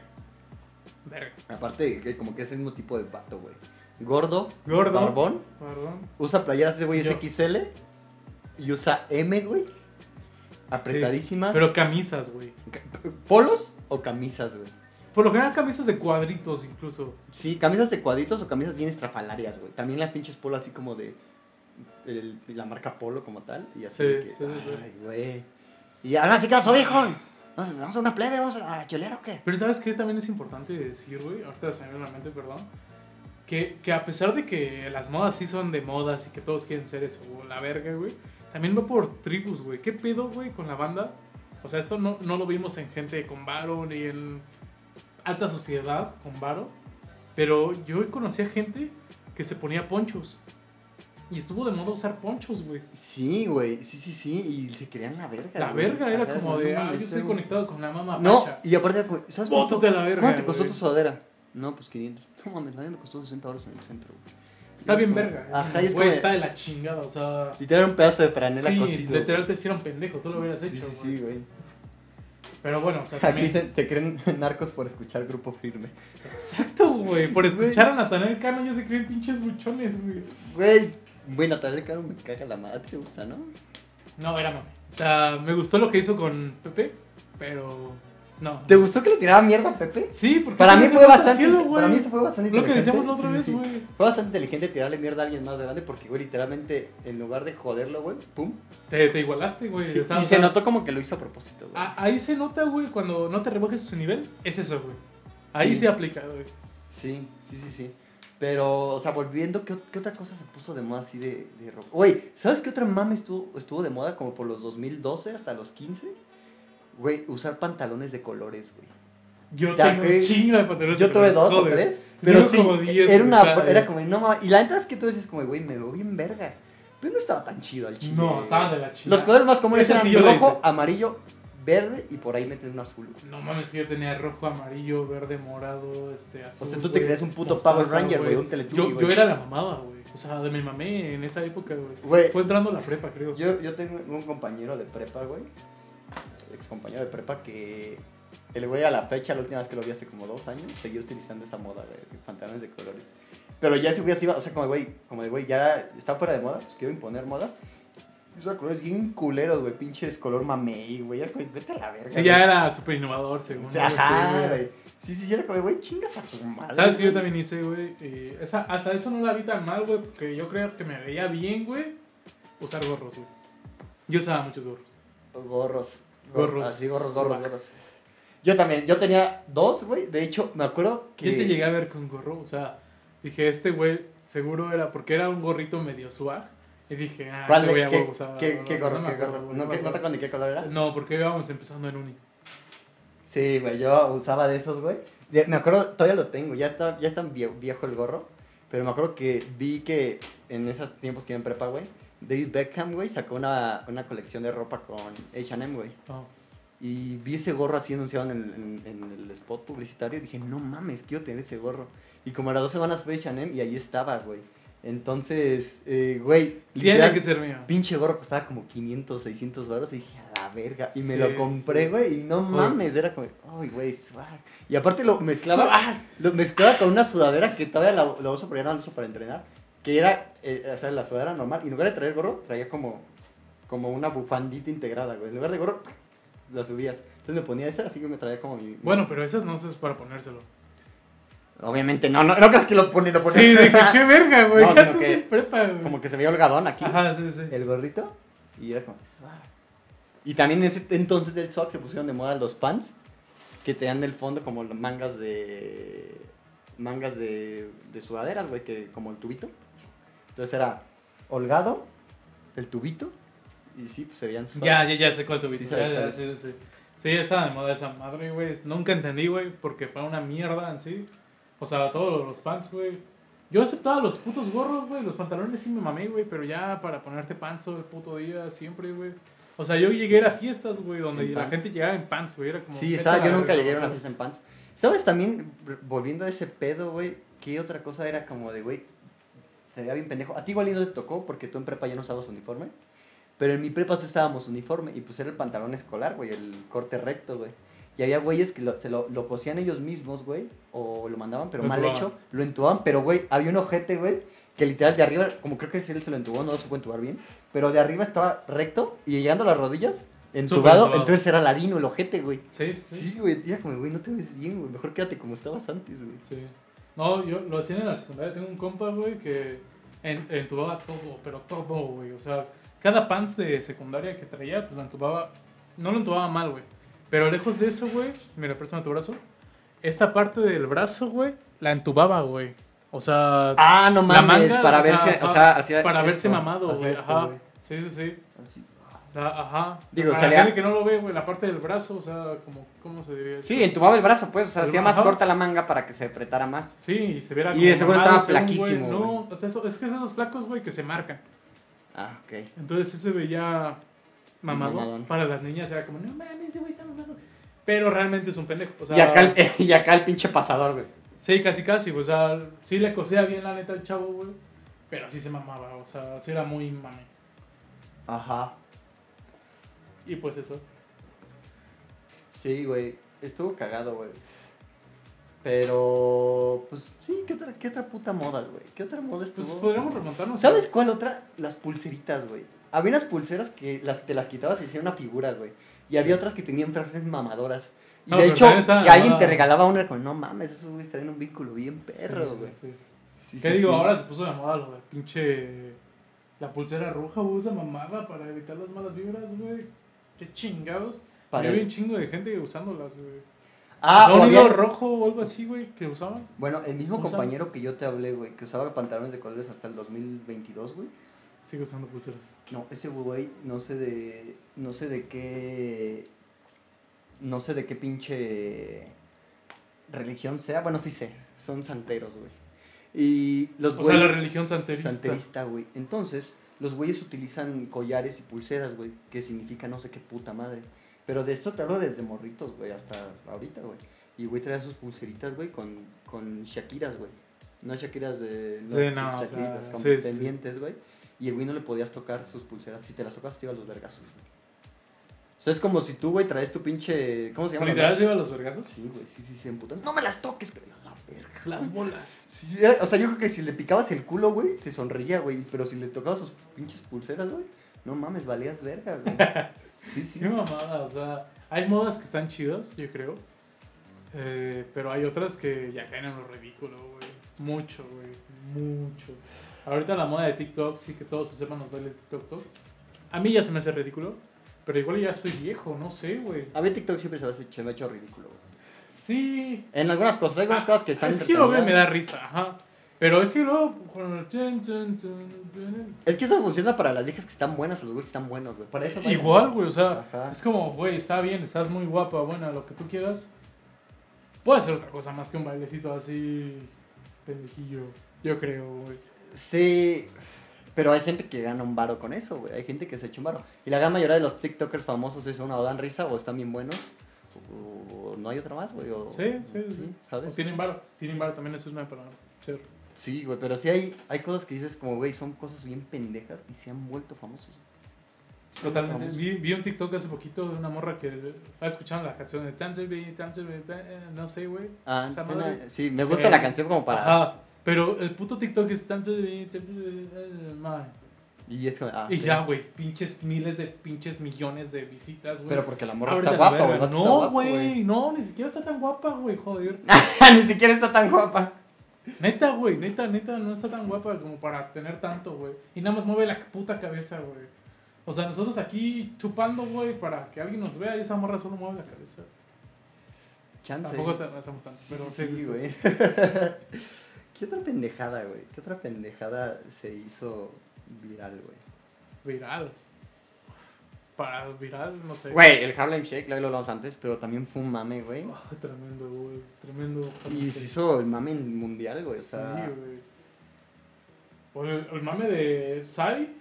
Verga. Aparte, que como que es el mismo tipo de vato, güey. Gordo, Gordo. barbón, Perdón. usa playeras ese güey Yo. XL y usa M, güey. Apretadísimas. Pero camisas, güey. ¿Polos o camisas, güey? Por lo general camisas de cuadritos incluso. Sí, camisas de cuadritos o camisas bien estrafalarias, güey. También las pinches polo así como de el- la marca Polo como tal. Y así Sí, de que, sí, ay, güey. Y ahora sí caso, viejo. Vamos a una plebe, vamos a chelar o qué. Pero ¿sabes qué también es importante decir, güey? Ahorita se me viene la mente, perdón. Que, que a pesar de que las modas sí son de modas y que todos quieren ser eso, la verga, güey. También va por tribus, güey. ¿Qué pedo, güey, con la banda? O sea, esto no, no lo vimos en gente con varo ni en alta sociedad con varo. Pero yo conocí a gente que se ponía ponchos. Y estuvo de moda usar ponchos, güey. Sí, güey. Sí, sí, sí. Y se querían la verga. La güey. verga era como de, ah, yo estoy conectado con la mamá No, pacha. y aparte ¿sabes cuánto, Bótate la verga, cuánto te costó güey. tu sudadera? No, pues 500. No mames, la mía me costó 60 dólares en el centro, güey. Está bien como- verga. Ajá, es Güey, está de la chingada, o sea... Literal un pedazo de franela Sí, cosido. literal te hicieron pendejo, tú lo hubieras Sí, hecho, sí, güey. sí, güey. Pero bueno, o sea, Aquí también... se, se creen narcos por escuchar grupo firme. Exacto, güey. Por escuchar a Natanael Cano ya se creen pinches buchones, güey. Güey, güey, Natalia Caro me caga la madre, ¿a ti te gusta, no? No, era mame. O sea, me gustó lo que hizo con Pepe, pero... No. ¿Te gustó que le tiraba mierda a Pepe? Sí, porque... Para mí fue bastante, cielo, para mí eso fue bastante Lo que decíamos la otra Sí, vez, sí. güey. Fue bastante inteligente tirarle mierda a alguien más grande porque, güey, literalmente, en lugar de joderlo, güey, pum. Te, te igualaste, güey. Sí, o sea, y o se notó como que lo hizo a propósito, güey. ahí se nota, güey, cuando no te rebajes su nivel, es eso, güey. Ahí se aplica, güey. Sí, sí, sí, sí. Pero, o sea, volviendo, ¿qué, qué otra cosa se puso de moda así de, de rock? Güey, ¿sabes qué otra mame estuvo, estuvo de moda como por los 2012 hasta los 15? Güey, usar pantalones de colores, güey. Yo tengo güey. chingo de pantalones. Yo de tuve colores, dos o tres, pero sí, como 10, era, una, era como, no mames. Y la neta es que tú dices como, güey, me veo bien verga. Pero no estaba tan chido al chile. No, estaba de la chingada. Los colores más comunes Ese eran sí rojo, amarillo, verde y por ahí meten un azul. güey. No mames, que yo tenía rojo, amarillo, verde, morado, este, azul. O sea, tú te creías un puto Power Ranger, güey, un Teletubby, Yo, güey. yo era la mamada, güey. O sea, de mi mamé en esa época, güey. Güey, Fue entrando a la prepa, creo. Yo, yo tengo un compañero de prepa, güey. Ex compañero de prepa que. El güey a la fecha, la última vez que lo vi hace como dos años, seguía utilizando esa moda, güey, de pantalones de colores. Pero ya si hubiera sido, o sea, como de, güey, como de, güey, ya está fuera de moda, pues quiero imponer modas. Usa colores bien culeros, güey, pinches color mamey, güey, pues, vete a la verga. Sí, ya era súper innovador, según. O sea, Ajá, güey. Sí, sí, sí, era como, de, güey, chingas a tu madre. ¿Sabes que yo también hice, güey? Eh, hasta eso no la vi tan mal, güey, porque yo creo que me veía bien, güey, usar gorros, güey. Yo usaba muchos gorros. Gorros. Gorros. Así, gorros, gorros, gorros. Yo también, yo tenía dos, güey. De hecho, me acuerdo que. Yo te llegué a ver con gorro, o sea, dije, este güey seguro era, porque era un gorrito medio swag, y dije, ah, ¿Cuál este de- güey a qué, qué, gorro, qué gorro? ¿No, me qué- ¿No te acuerdas de qué color era? No, porque íbamos empezando en uni. Sí, güey, yo usaba de esos, güey. Me acuerdo, todavía lo tengo, ya está, ya está vie- viejo el gorro. Pero me acuerdo que vi que en esos tiempos que iba en prepa, güey, David Beckham, güey, sacó una, una colección de ropa con H&M, güey. No. Y vi ese gorro así anunciado en el, en, en el spot publicitario y dije, no mames, quiero tener ese gorro. Y como a las dos semanas fue H&M y ahí estaba, güey. Entonces, eh, güey, Tiene que ser mío. pinche gorro costaba como 500, 600 dólares y dije, a la verga. Y me Sí, lo compré, sí. güey, y no mames, era como, ay, güey, swag. Y aparte lo mezclaba, Swag. lo mezclaba con una sudadera que todavía la, la uso, pero ya no la uso para entrenar. Que era, eh, o sea, la sudadera normal. Y en lugar de traer gorro, traía como, como una bufandita integrada, güey. En lugar de gorro, la subías. Entonces me ponía esa, así que me traía como mi... Bueno, pero esas no es para ponérselo. Obviamente, no, no, no creas que lo pone, lo pone. Sí, dije, qué verga, güey. No, ¿Qué sino haces que- en prepa, güey? Como que se veía holgadón aquí. Ajá, sí, sí. el gorrito y era como "Swag". y también en ese entonces del SOC se pusieron de moda los pants que te dan del fondo como las mangas de mangas de, de sudaderas güey que como el tubito entonces era holgado el tubito y sí pues se veían swag. Ya, ya, ya sé cuál tuviste. Sí, sabes cuál es. sí, sí. Sí, estaba de moda esa madre, güey. Nunca entendí, güey, porque fue una mierda en sí. O sea, todos los pants, güey. Yo aceptaba los putos gorros, güey. Los pantalones sí me mamé, güey. Pero ya para ponerte pants todo el puto día, siempre, güey. O sea, yo llegué a fiestas, güey, donde la pants. gente llegaba en pants, güey. Era como. Sí, estaba, yo nunca llegué a una fiesta en pants. ¿Sabes también, volviendo a ese pedo, güey, qué otra cosa era como de, güey, te veía bien pendejo? A ti igual y no te tocó porque tú en prepa ya no usabas uniforme. Pero en mi prepa sí estábamos uniforme y pues era el pantalón escolar, güey, el corte recto, güey. Y había güeyes que lo, se lo, lo cosían ellos mismos, güey, o lo mandaban, pero Lo mal entubaban. hecho, lo entubaban, pero, güey, había un ojete, güey, que literal de arriba, como creo que él se lo entubó, no lo supo entubar bien, pero de arriba estaba recto y llegando a las rodillas, entubado, entubado. entonces era ladino el ojete, güey. Sí, sí. Sí, güey, tía, como, güey, no te ves bien, güey. Mejor quédate como estabas antes, güey. Sí. No, yo lo hacía en la secundaria. Tengo un compa, güey, que en- entubaba todo, pero todo, güey. O sea, cada pants de secundaria que traía, pues lo entubaba. No lo entubaba mal, güey. Pero lejos de eso, güey, mira, préstame tu brazo. Esta parte del brazo, güey, la entubaba, güey. O sea, Ah, no la mames, manga, para o sea, verse, o ajá, sea, hacía para verse mamado, güey. Ajá. Sí, sí, sí. Así. La- ajá. Digo, Para salía- que no lo ve, güey, la parte del brazo, o sea, como, ¿cómo se diría? Sí, entubaba el brazo, pues, o sea, hacía más ajá. corta la manga para que se apretara más. Sí, y se viera Y de seguro estaba güey. flaquísimo, No, hasta eso, es que esos flacos, güey, que se marcan. Ah, ok. Entonces sí se veía mamado. Mamadón. Para las niñas era como, no mames, ese güey está mamado. Pero realmente es un pendejo. O sea, y, acá el, y acá el pinche pasador, güey. Sí, casi casi. O sea, sí le cosía bien la neta al chavo, güey. Pero sí se mamaba. O sea, sí era muy mame. Ajá. Y pues eso. Sí, güey. Estuvo cagado, güey. Pero, pues, sí, ¿qué otra, qué otra puta moda, güey? ¿Qué otra moda estuvo? Pues podríamos remontarnos. ¿Sabes cuál otra? Las pulseritas, güey. Había unas pulseras que las, te las quitabas y hacían una figura, güey. Y había otras que tenían frases mamadoras. Y No, de hecho, que alguien te regalaba una con, no mames, esos güeyes traen un vínculo bien perro, güey. sí. Sí, ¿Qué digo? Ahora se puso de moda lo pinche. La pulsera roja, güey, esa mamada para evitar las malas vibras, güey. Qué chingados. Había el- un chingo de gente usándolas, güey. Ah, o había- rojo o algo así, güey, que usaban. Bueno, el mismo compañero que yo te hablé, güey, que usaba pantalones de colores hasta el 2022, güey. Sigue usando pulseras. No, ese güey, no sé de. No sé de qué. No sé de qué pinche. Religión sea. Bueno, sí sé. Son santeros, güey. Y los O sea, la religión santerista. Santerista, güey. Entonces, los güeyes utilizan collares y pulseras, güey. Que significa no sé qué puta madre. Pero de esto te hablo desde morritos, güey, hasta ahorita, güey. Y güey traía sus pulseritas, güey, con, con Shakiras, güey. No Shakiras de. Sí, no, o sea, Shakiritas, con sí, sí, sí. pendientes, güey. Y el güey no le podías tocar sus pulseras. Si te las tocas, te iba a los vergazos, güey. O sea, es como si tú, güey, traes tu pinche. ¿Cómo se llama? la ¿Literal lleva los vergazos? Sí, güey, sí, sí, se emputan. No me las toques, que la verga. Las bolas. Sí, sí, era- o sea, yo creo que si le picabas el culo, güey, te sonreía, güey. Pero si le tocabas sus pinches pulseras, güey, no mames, valías verga, güey. Sí, sí. Qué mamada, o sea, hay modas que están chidas, yo creo. Eh, pero hay otras que ya caen en lo ridículo, güey. Mucho, güey. Mucho. Ahorita la moda de TikTok, sí que todos se sepan los bailes de TikTok. A mí ya se me hace ridículo. Pero igual ya estoy viejo, no sé, güey. A mí TikTok siempre se me, hace, se me ha hecho ridículo, güey. Sí. En algunas cosas, hay algunas cosas que están Ah, Es que lo veo me da risa, ajá. Pero es que luego. Es que eso funciona para las viejas que están buenas o los güeyes que están buenos, güey. Para eso. Igual, güey, o sea, Ajá. es como, güey, está bien, estás muy guapa, buena, lo que tú quieras. Puede ser otra cosa más que un bailecito así pendejillo, yo creo, güey. Sí, pero hay gente que gana un varo con eso, güey. Hay gente que se echa un varo. Y la gran mayoría de los TikTokers famosos es una o dan risa o están bien buenos. O, o no hay otra más, güey. o- Sí, sí, sí. O ¿Sabes? tienen varo, tienen varo, también eso es una palabra. Ser. Sí, güey, pero sí hay, hay cosas que dices como, güey, son cosas bien pendejas y se han vuelto famosos. Totalmente. Famosos. Vi, vi un TikTok hace poquito de una morra que estaba escuchando la canción de to Be, eh, no sé, güey. Ah, sí, me gusta Eh, la canción como para... Ajá. Pero el puto TikTok es Time to Be, Time to Be, man. Y es como, ah, Y ya, güey, pinches miles de pinches millones de visitas, güey. Pero porque la morra está guapa, güey. No, güey, no, ni siquiera está tan guapa, güey, joder. Ni siquiera está tan guapa. Neta, güey, neta, neta, no está tan guapa como para tener tanto, güey. Y nada más mueve la puta cabeza, güey. O sea, nosotros aquí chupando, güey, para que alguien nos vea y esa morra solo mueve la cabeza. Chance. Tampoco te hacemos tanto, pero sí. güey. ¿Qué otra pendejada, güey? ¿Qué otra pendejada se hizo viral, güey? Viral. para viral, no sé. Güey, el Harlem Shake, lo hablamos antes, pero también fue un mame, güey. Ah, tremendo, güey. Tremendo. Y se hizo el mame mundial, güey. O Sí, sea, güey. O el, el mame de Psy.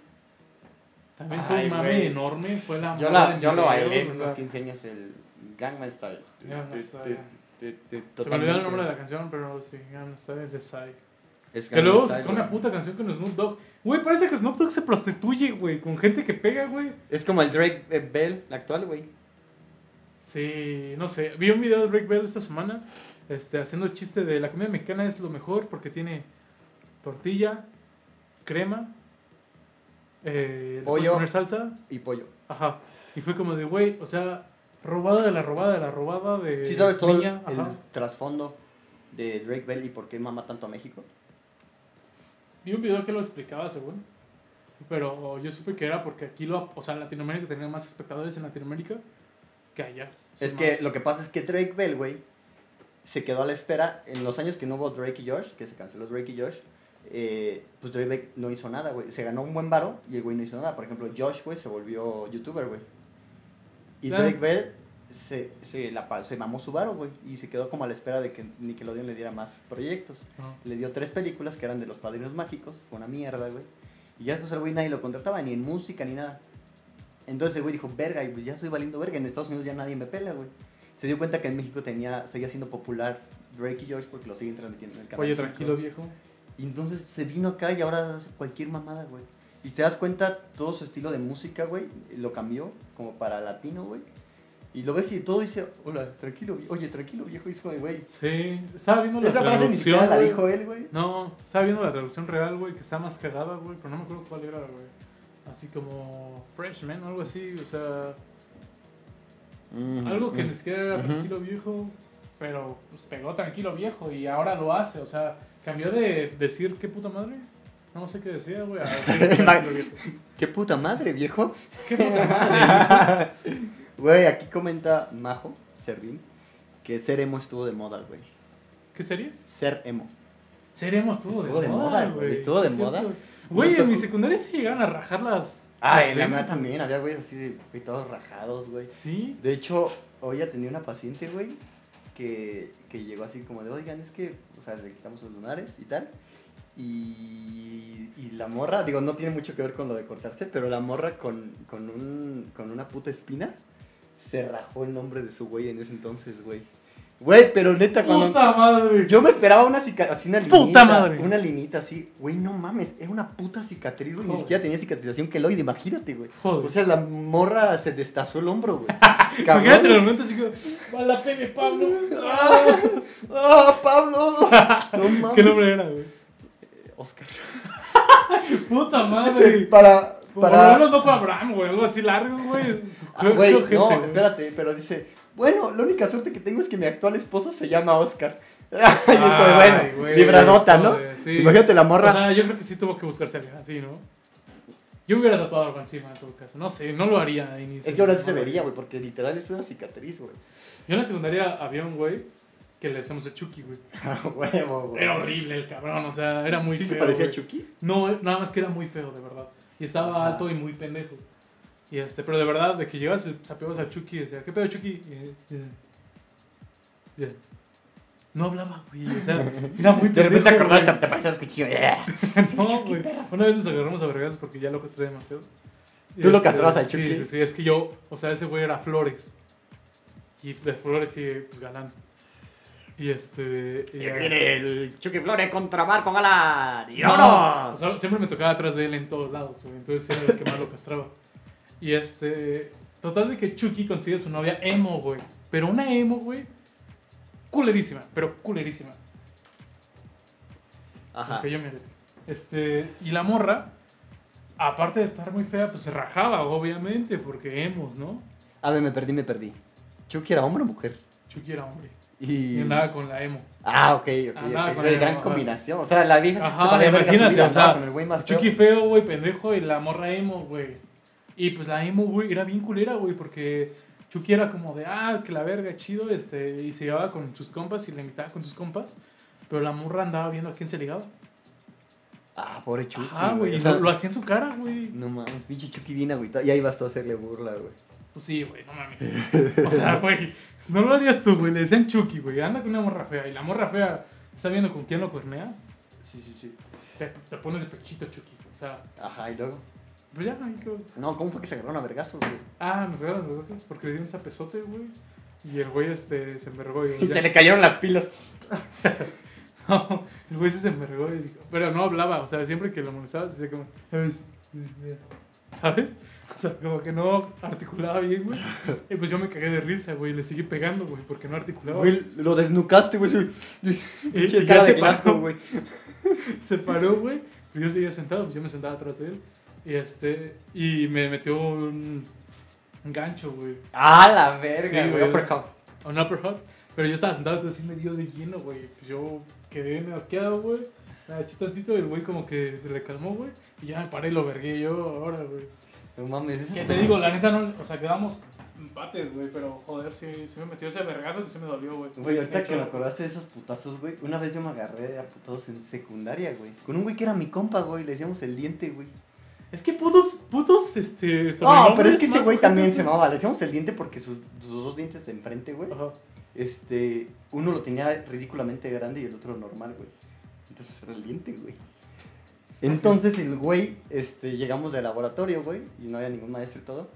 También fue Ay, un mame enorme. Fue la yo, la, yo lo bailé en unos 15 años, el Gangnam Style. Gangnam Style. Se me olvidó el nombre de la canción, pero sí, Gangnam Style es de Psy. Es Que luego sacó una puta canción con Snoop Dogg. Güey, parece que Snoop Dogg se prostituye, güey, con gente que pega, güey. Es como el Drake eh, Bell, el actual, güey. Sí, no sé. Vi un video de Rick Bell esta semana este, haciendo el chiste de la comida mexicana es lo mejor porque tiene tortilla, crema, eh, Pollo. poner salsa. Y pollo. Ajá. Y fue como de, güey, o sea, robada de la robada de la robada de. ¿Sí sabes todo el, niña, el trasfondo de Drake Bell y por qué mama tanto a México? Vi un video que lo explicaba, según. Pero yo supe que era porque aquí lo. O sea, Latinoamérica tenía más espectadores en Latinoamérica que allá. Es Son que más- lo que pasa es que Drake Bell, güey, se quedó a la espera. En los años que no hubo Drake y Josh, que se canceló Drake y Josh, eh, pues Drake Bell no hizo nada, güey. Se ganó un buen varo y el güey no hizo nada. Por ejemplo, Josh, güey, se volvió youtuber, güey. Y. Drake Bell se, se, la, se mamó su varo, güey. Y se quedó como a la espera de que Nickelodeon le diera más proyectos. Le dio tres películas que eran de los padrinos mágicos. Fue una mierda, güey. Y ya después el güey nadie lo contrataba, ni en música, ni nada. Entonces el güey dijo, verga, y pues ya estoy valiendo verga. En Estados Unidos ya nadie me pela, güey. Se dio cuenta que en México tenía, seguía siendo popular Drake y George porque lo siguen transmitiendo en el canal. Oye, 5. tranquilo, viejo. Y entonces se vino acá y ahora hace cualquier mamada, güey. Y te das cuenta, todo su estilo de música, güey, lo cambió como para latino, güey. Y lo ves y todo dice, hola, tranquilo, oye, tranquilo, viejo. Como, de, güey. Sí, estaba viendo la Esa frase ni traducción. siquiera la dijo él, güey. No, estaba viendo la traducción real, güey, que está más cagada, güey, pero no me acuerdo cuál era, güey. Así como Freshman o algo así, o sea, algo que ni siquiera era tranquilo viejo, pero pues pegó tranquilo viejo y ahora lo hace, o sea, cambió de decir qué puta madre. No sé qué decía, güey. ¿Qué puta madre, viejo? ¿Qué puta madre? Güey, aquí comenta Majo, Servín, que ser emo estuvo de moda, güey. ¿Qué sería? Ser emo. Seremos estuvo, Estuvo de, de moda, güey. estuvo de moda. güey. En mi secundaria sí llegaron a rajar las. Ah, en la mía también había güeyes así de güey, todos rajados, güey. Sí. De hecho, hoy ya tenía una paciente, güey, que, que llegó así como de, oigan, es que, o sea, le quitamos los lunares y tal. Y, y la morra, digo, no tiene mucho que ver con lo de cortarse, pero la morra con, con, un, con una puta espina se rajó el nombre de su güey en ese entonces, güey. Güey, pero neta, cuando... Puta madre. Yo me esperaba una cicatriz, así una ¡Puta linita. madre! Una linita así. Güey, no mames, era una puta cicatriz, güey. Ni siquiera tenía cicatrización queloide, imagínate, güey. O sea, la morra se destazó el hombro, güey. Imagínate el Cabrón. momento así va la pene, Pablo. ¡Ah, Pablo! No mames. ¿Qué nombre era, güey? Oscar. Puta Sí, madre. para. Por lo Para. menos no fue Abraham, güey. Algo así largo, güey. Ah, Güey, no, güey. espérate, pero dice. Bueno, la única suerte que tengo es que mi actual esposo se llama Oscar. y es como, Ay, bueno, güey, libradota, ¿no? sí. Imagínate la O morra. sea, yo creo que sí tuvo que buscarse a alguien así, ¿no? Yo hubiera tatuado algo encima en todo caso. No sé, no lo haría a inicio. es que ahora sí se vería, güey, porque literal es una cicatriz, güey. Yo en la secundaria había un güey que le decíamos el Chucky, güey. A huevo, güey. Era horrible el cabrón, o sea, era muy ¿Sí feo. se parecía a. Chucky? No, nada más que era muy feo, de verdad. Y estaba Ajá. alto y muy pendejo. Y este, pero de verdad, de que llegas, sapeabas a Chucky y decía, ¿qué pedo, Chucky? Y. Ya. No hablaba, güey. O sea, era muy De repente pendejo, acordaste, te parecías cuchillo. No, güey. Una vez nos agarramos a vergas porque ya lo castré demasiado. Y ¿Tú lo este, castrabas Sí, Chucky? sí, sí. Es que yo, o sea, ese güey era Flores. Y de Flores sí, pues galán. Y este. y, Que eh, viene el Chucky Flores contra Marco Galán. ¡Y No, vámonos! o sea, siempre me tocaba atrás de él en todos lados, güey. Entonces era el que más lo castraba. Y este. Total de que Chucky consigue su novia emo, güey. Pero una emo, güey. Culerísima, pero culerísima. Ajá. Aunque yo me Este. Y la morra, aparte de estar muy fea, pues se rajaba, obviamente, porque emos, ¿no? A ver, me perdí, me perdí. ¿Chucky era hombre o mujer? Chucky era hombre. Y... Y andaba con la emo. Ah, ok, ok. Andaba con el- gran combinación. O sea, la vieja se imagínate, o sea, con el güey más. Chucky feo, güey, pendejo, y la morra emo, güey. Y pues la emo, güey, era bien culera, güey, porque Chucky era como de, ah, que la verga, chido, este, y se llevaba con sus compas y le invitaba con sus compas, pero la morra andaba viendo a quién se ligaba. Ah, pobre Chucky. Ah, güey, y O sea, lo, lo hacía en su cara, güey. No mames, pinche Chucky bien agüitado. Y ahí a hacerle burla, güey. Pues sí, güey, no mames. O sea, güey, no lo harías tú, güey. Le decían Chucky, güey. Anda con una morra fea. Y la morra fea está viendo con quién lo cuernea. Sí, sí, sí. Te, te pones de pechito, Chucky. O sea, Ajá, y luego. pues ya, ahí quedó. No, ¿cómo fue que se agarraron a vergazos, güey? Ah, nos agarran los dos porque le dio un zapezote, güey. Y el güey este, se envergó. Y, Y se le cayeron las pilas. No, el güey se envergó y dijo, pero no hablaba, o sea, siempre que lo molestaba, se decía como, ¿sabes? O sea, como que no articulaba bien, güey. Y pues yo me cagué de risa, güey, le seguí pegando, güey, porque no articulaba. Güey, lo desnucaste, güey. y, y ya se paró, güey. se paró, güey. Pues yo seguía sentado, pues yo me sentaba atrás de él. Y este, y me metió un, un gancho, güey. Ah, la verga, Sí, güey. güey. uppercut. Un uppercut. Pero yo estaba sentado, entonces sí me dio de lleno, güey. Pues yo quedé noqueado, güey. Me tantito y el güey como que se le calmó, güey. Y ya me paré y lo vergué yo ahora, güey. No mames, eso Que es- te digo, la neta no, o sea, quedamos empates, güey. Pero joder, sí, sí me metió ese vergazo que sí me dolió, güey. Güey, ahorita que me acordaste de esos putazos, güey. Una vez yo me agarré a putazos en secundaria, güey. Con un güey que era mi compa, güey. Le decíamos el diente, güey. Es que putos, putos, este. No, pero es que ese güey también se llamaba. Le decíamos el diente porque sus, sus dos dientes de enfrente, güey. Ajá. Este, uno lo tenía ridículamente grande y el otro normal, güey. Entonces pues, era el diente, güey. Entonces el güey, este, llegamos del laboratorio, güey, y no había ningún maestro y todo.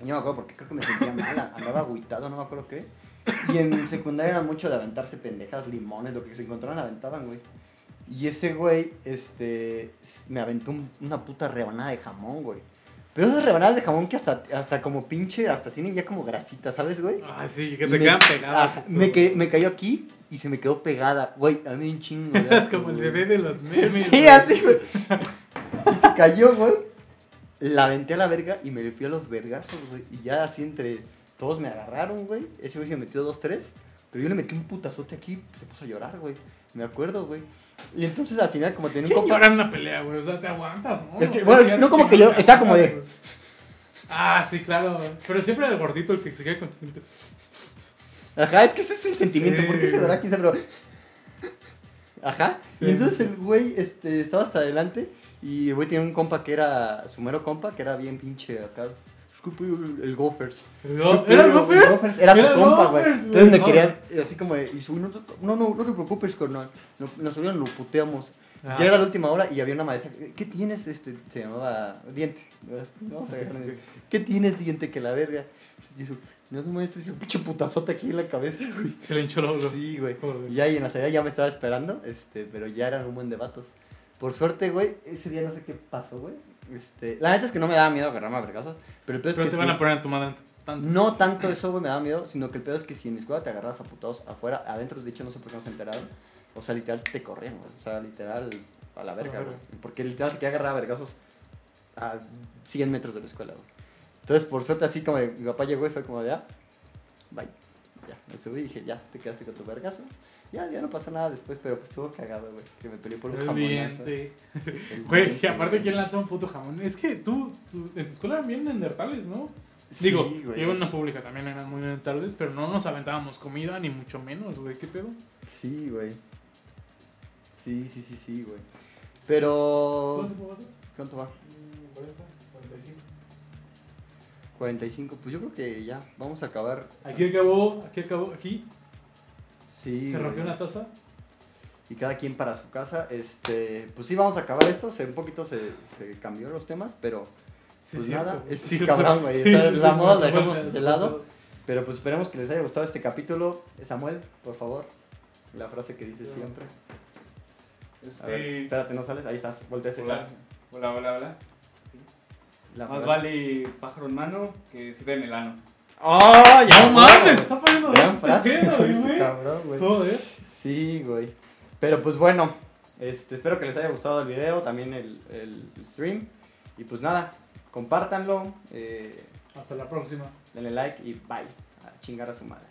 Yo me acuerdo porque creo que me sentía mal, andaba agüitado, no me acuerdo qué. Y en secundaria era mucho de aventarse pendejas, limones, lo que se encontraban aventaban, güey. Y ese güey, este, me aventó un- una puta rebanada de jamón, güey. Pero esas rebanadas de jamón que hasta, hasta como pinche, hasta tienen ya como grasita, ¿sabes, güey? Ah, sí, que te me- quedan pegadas. Ajá, me, que- me cayó aquí y se me quedó pegada. Güey, a mí un chingo. Es como el bebé de los memes. Sí, así, güey. Y se cayó, güey. La aventé a la verga y me le fui a los vergazos, güey. Y ya así entre todos me agarraron, güey. Ese güey se metió dos, tres. Pero yo le metí un putazote aquí, se puso a llorar, güey. Me acuerdo, güey. Y entonces al final, como tenía un ¿Quién compa. llora en una pelea, güey? O sea, te aguantas, ¿no? Es que, bueno, si no como que yo- estaba como de-. Ah, sí, claro. Pero siempre el gordito el que se queda consciente. Ajá, es que ese es el sentimiento. Sí, ¿Por qué se dará aquí pero Ajá. Sí. Y entonces el güey este, estaba hasta adelante. Y el güey tenía un compa que era. Su mero compa, que era bien pinche acá. El, Gophers. ¿El Go- ¿Era el Gophers? Era su Era compa, güey. Entonces me no. quería. Así como. Y su, no, no, no, no te preocupes, carnal. No- Nosotros lo puteamos. Ah. Ya era la última hora y había una maestra. ¿Qué tienes? Este, se llamaba Diente. No, vamos a ¿Qué tienes, Diente? Que la verga. Y eso, no, maestro, hizo un pinche putazote aquí en la cabeza, güey. Se le hinchó la. Sí, güey. Y y en la salida ya me estaba esperando, este, pero ya eran un buen de vatos. Por suerte, güey, ese día no sé qué pasó, güey. Este, la neta es que no me daba miedo agarrarme a vergazos, pero el pedo es que te sí- van a poner en tu madre tanto. no tanto eso, güey, me daba miedo, sino que el pedo es que si en mi escuela te agarras a putados afuera, adentro, de hecho, no sé por qué no se enteraron. O sea, literal te corrían, güey. O sea, literal a la verga, güey. Porque literal se queda agarrada a vergazos a 100 metros de la escuela, güey. Entonces, por suerte, así como mi papá llegó y fue como de, ah, bye. Ya, me subí y dije, ya, te quedaste con tu vergazo. Ya, ya no pasa nada después, pero pues estuvo cagado, güey. Que me peleé por un El jamonazo. Güey, que aparte. ¿quién lanza un puto jamón? Es que tú, tú en tu escuela eran bien neandertales, ¿no? Sí, Digo, güey. yo en una pública también eran muy neandertales, pero no nos aventábamos comida, ni mucho menos, güey. ¿Qué pedo? Sí, güey. Sí, sí, sí, sí, güey. Pero... ¿Cuánto tiempo vas a ¿Cuánto va? 40, 45. 45, pues yo creo que ya, vamos a acabar. Aquí acabó, aquí acabó, aquí Sí. se rompió una taza. Y cada quien para su casa. Este, pues sí, vamos a acabar esto. Se, un poquito se, se cambió los temas, pero, Sí, Pues cierto, nada, es Sí, cabrón, güey, sí, la sí, moda la dejamos de lado. pero pues esperemos que les haya gustado este capítulo. Samuel, por favor, la frase que dices siempre. A ver, espérate, no sales, ahí estás, voltea ese hola, hola, hola, hola. La Más frase. vale pájaro en mano que sida en el ano. ¡Oh, No mames, está poniendo Gran este frase, güey, güey. cabrón, güey. Joder. Sí, güey. Pero pues bueno, este, espero que les haya gustado el video, también el, el stream. Y pues nada, compártanlo, eh, Hasta la próxima. denle like y bye. A chingar a su madre.